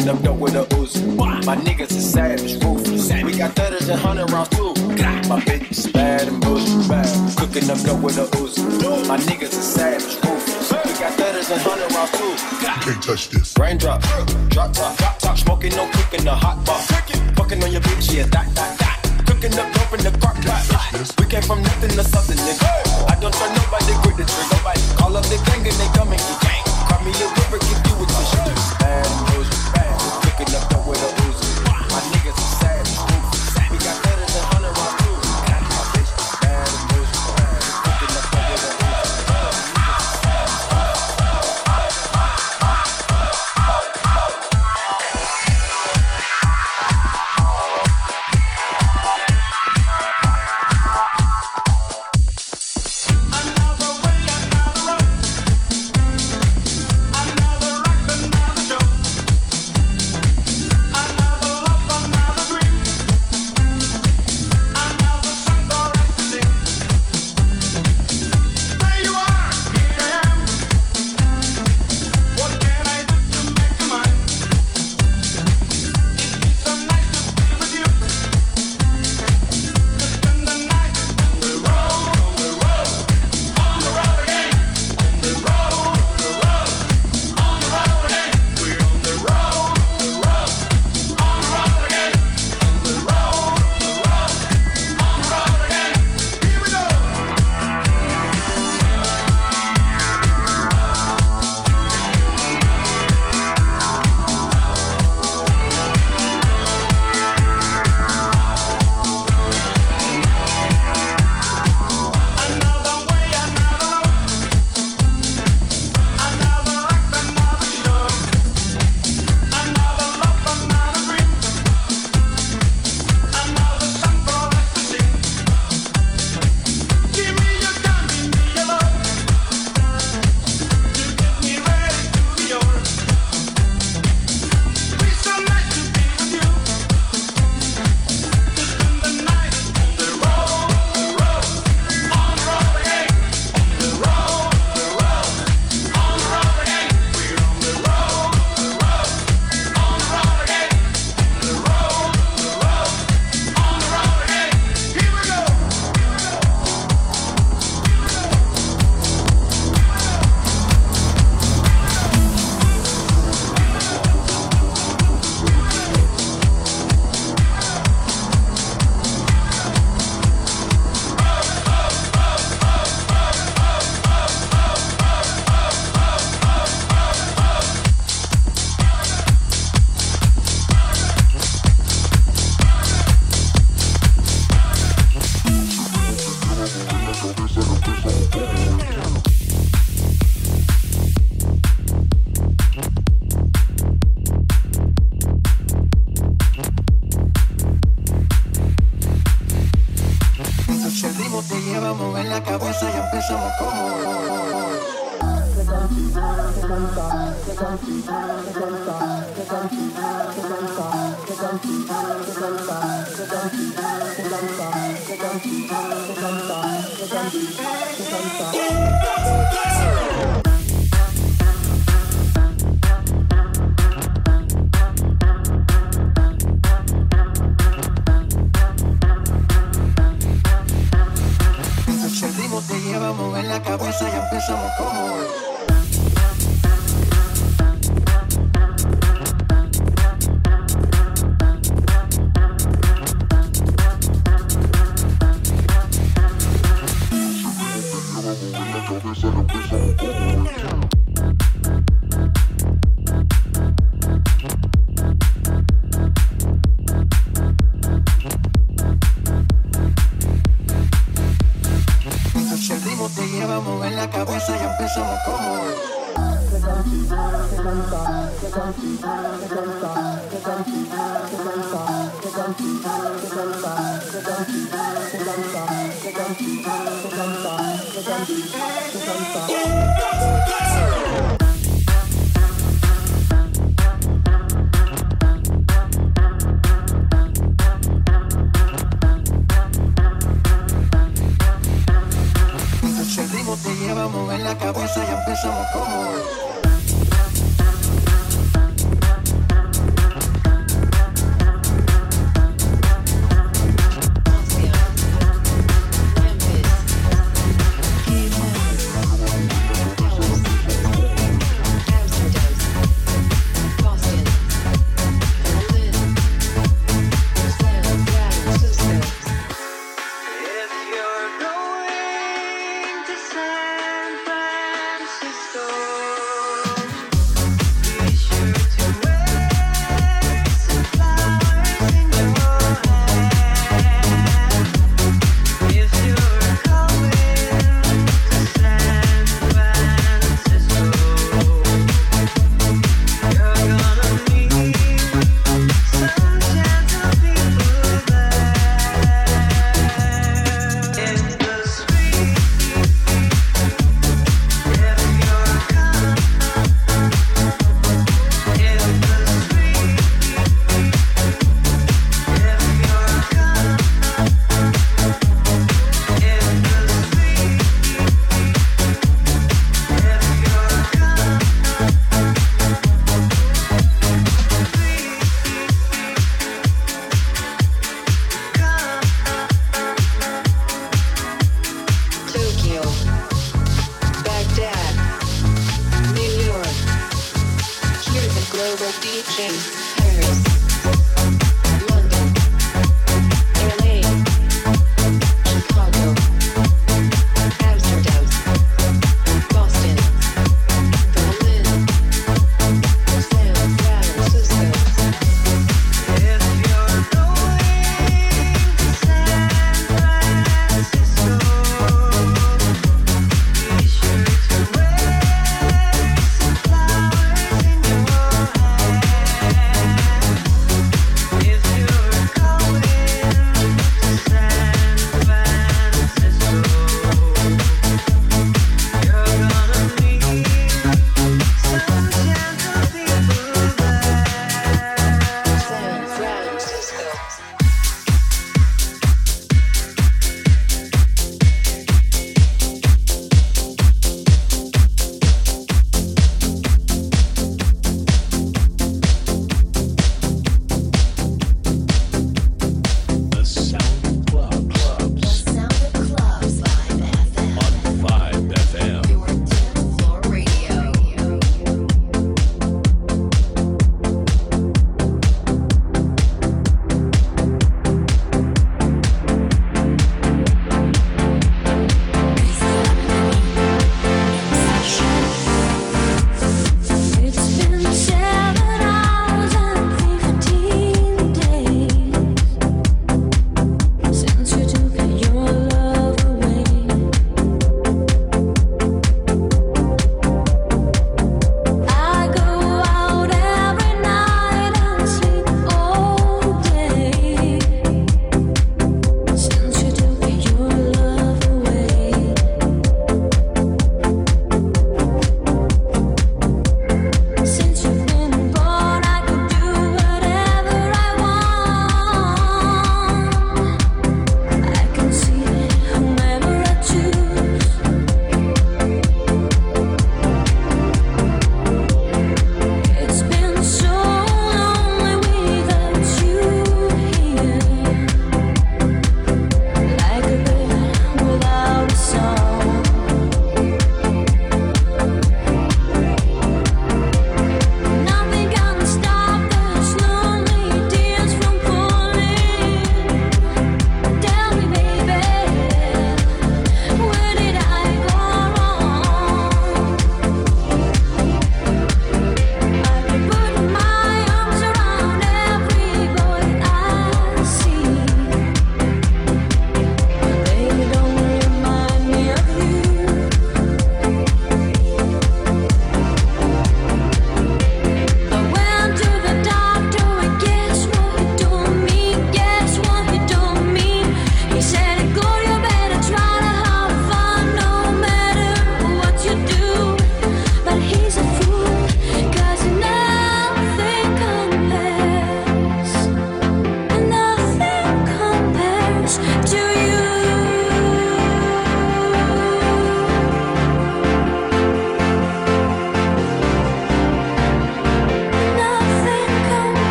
Hit up dope with a ooze. My niggas is savage, ruthless. We got thudders and hundred rounds too. My bitch is bad and bullshit bad. Cooking up dope with a ooze. My niggas is savage, ruthless. We got thudders and hundred rounds too. Can't touch this. Raindrop, drop top, drop top. Smoking, no cooking, the hot box. Fucking on your bitch, yeah, that, that, that cooking up dope in the crock pot. We came from nothing to something, nigga. I don't trust nobody, grip the trigger. Nobody call up the gang and they come and get gang. call me a river, give you a tissue. Bad, bad. Mopping up, throw it a Uzi. My niggas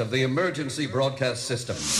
of the emergency broadcast system.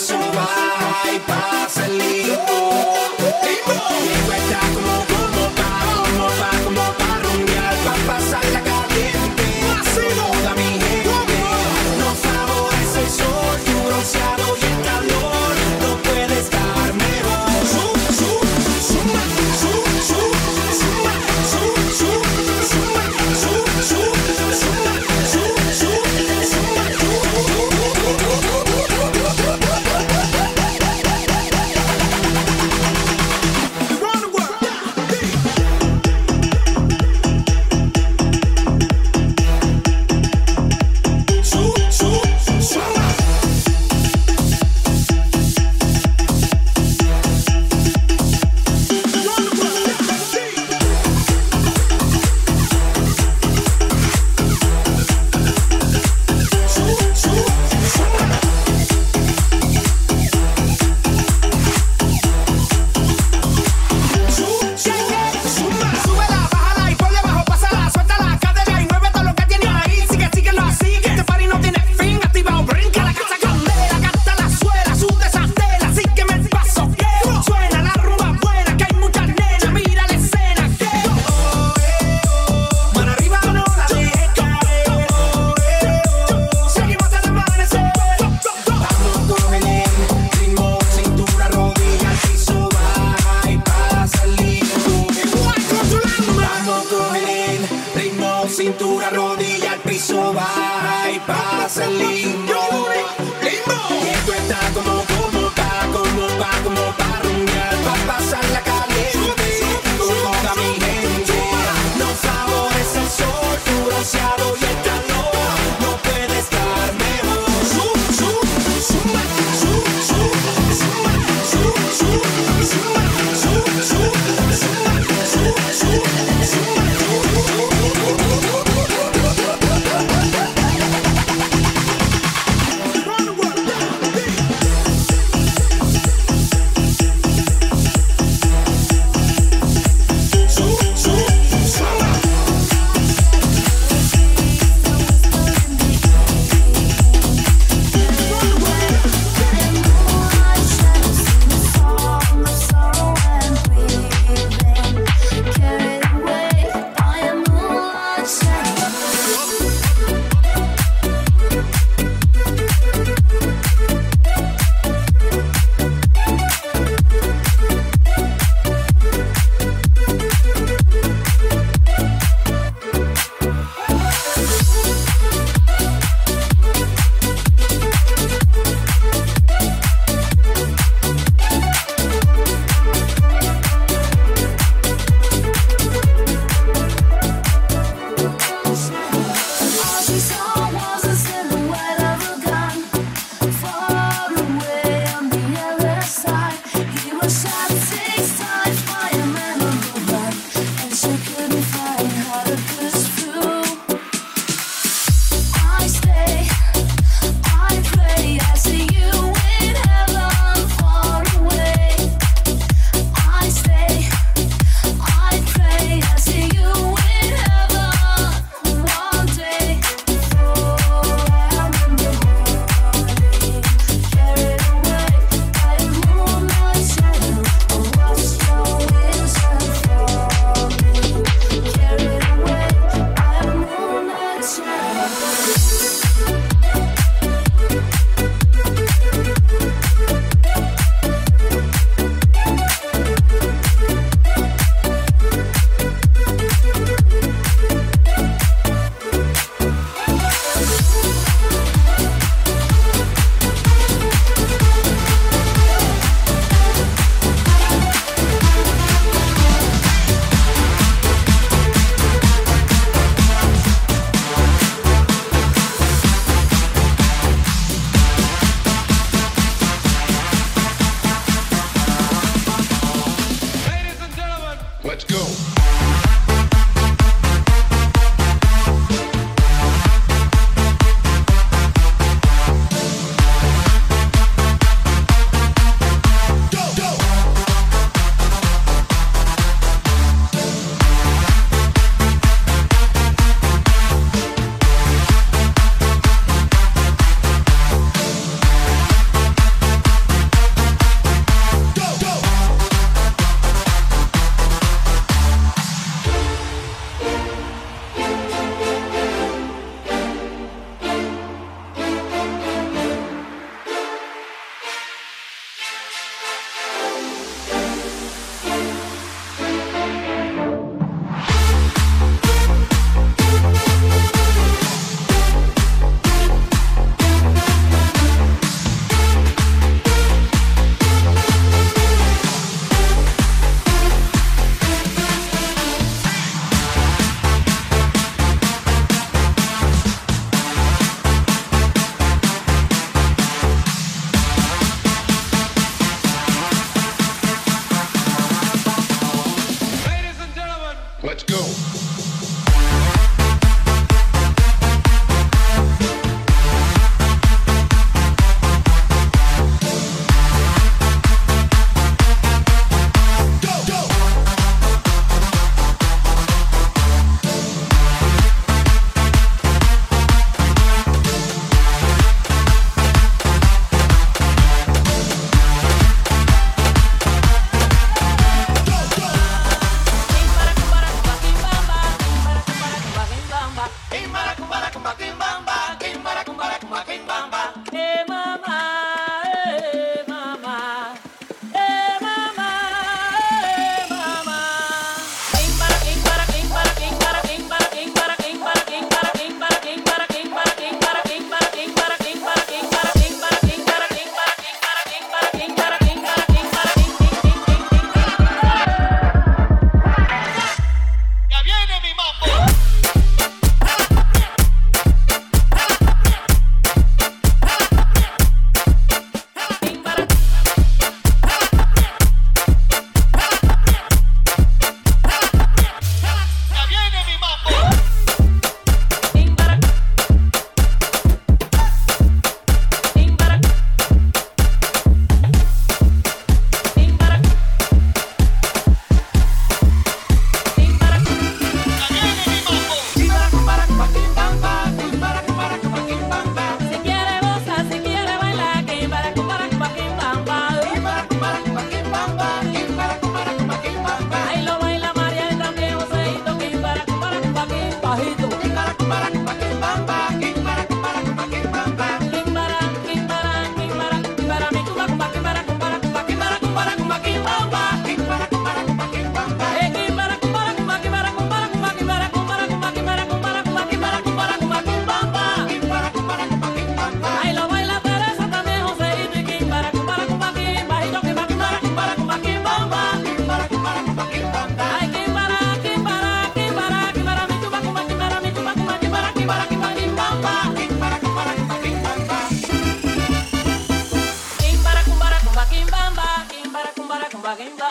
so right.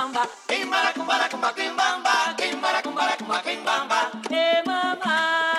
Te gusta el toca toca,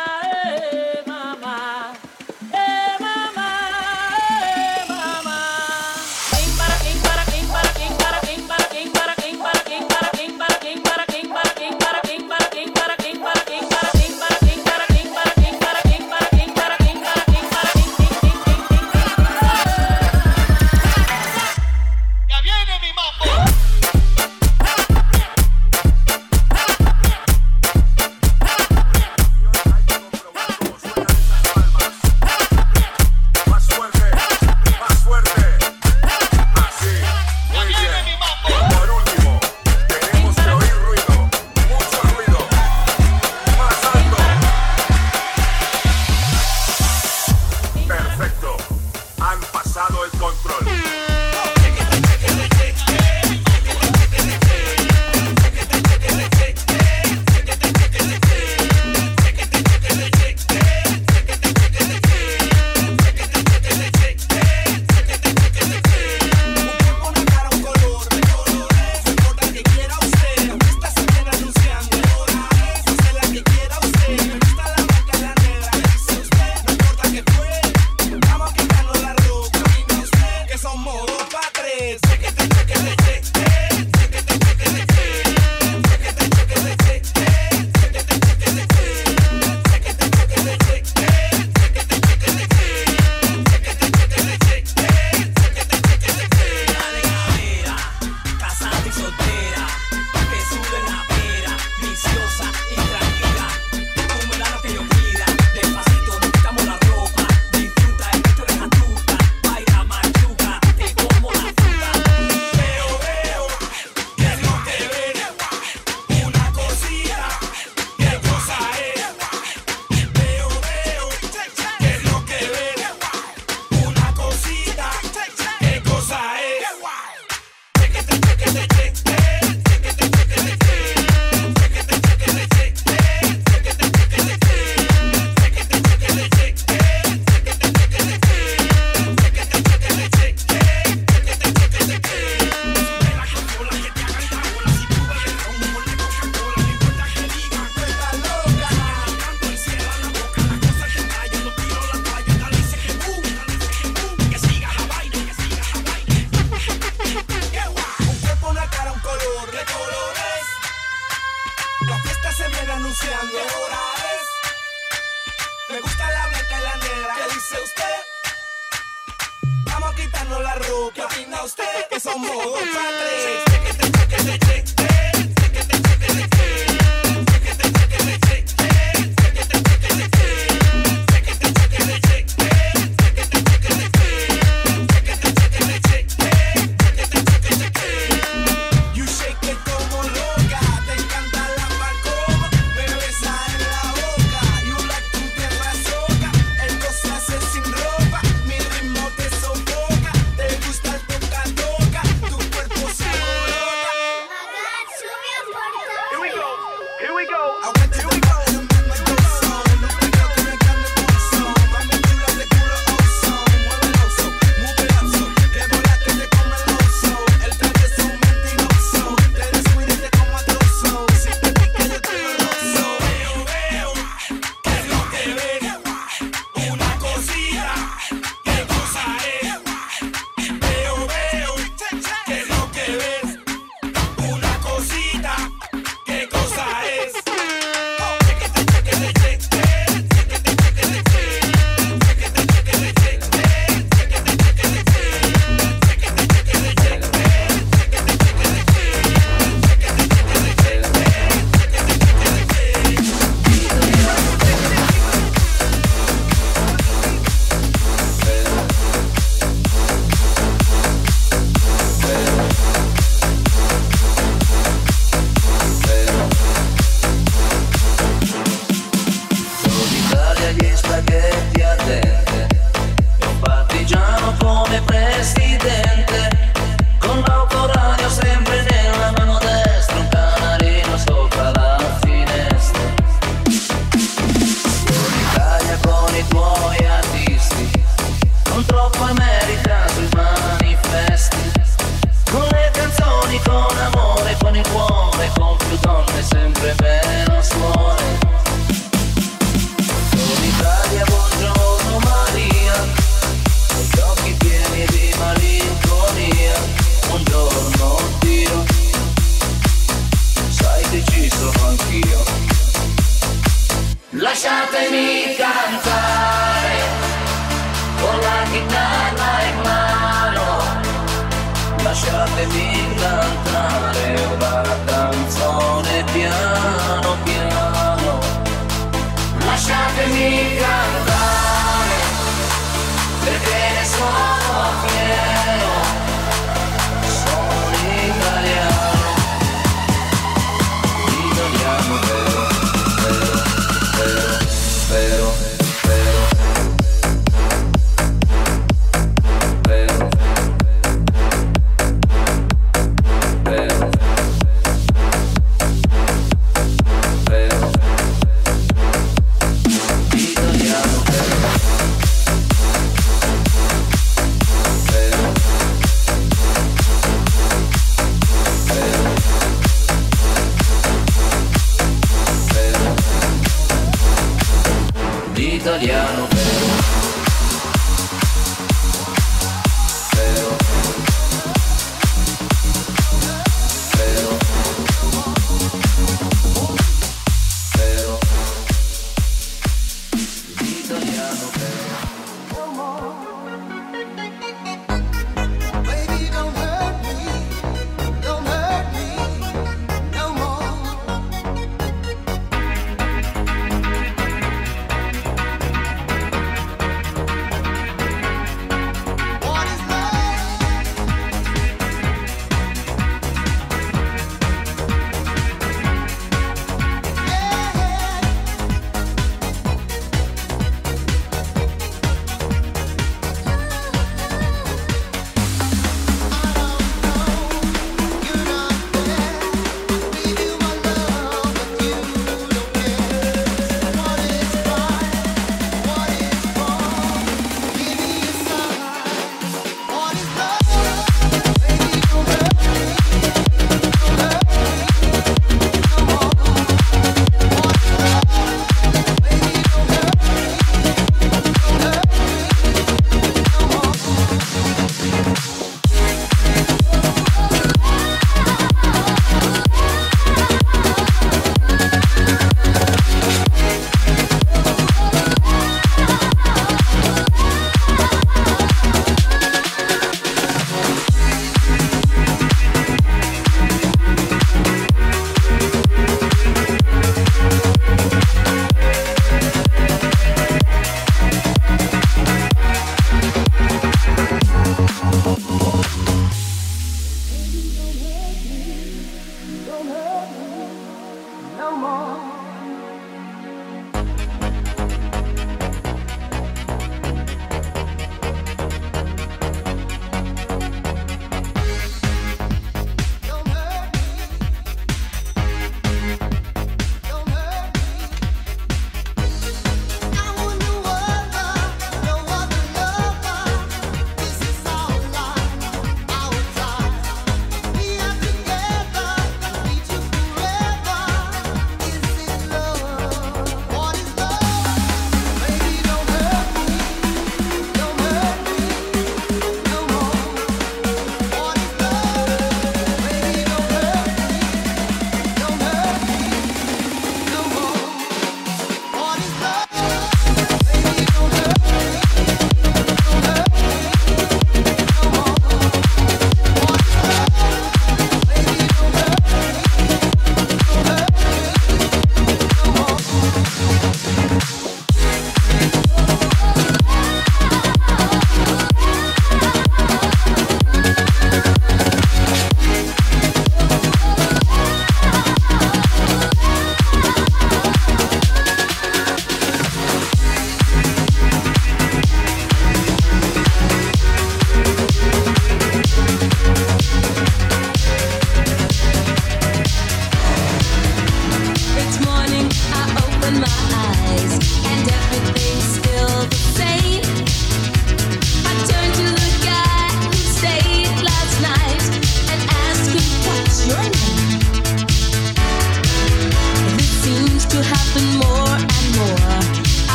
cuerpo se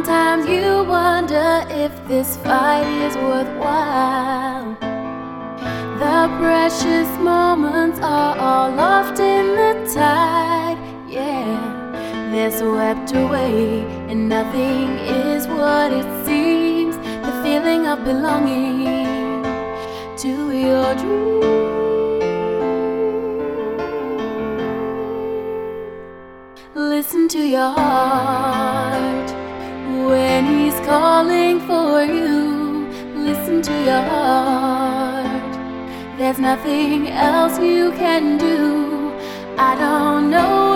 Sometimes you wonder if this fight is worthwhile. The precious moments are all lost in the tide. Yeah, they're swept away, and nothing is what it seems. The feeling of belonging to your dreams. Listen to your heart. When He's calling for you, listen to your heart. There's nothing else you can do. I don't know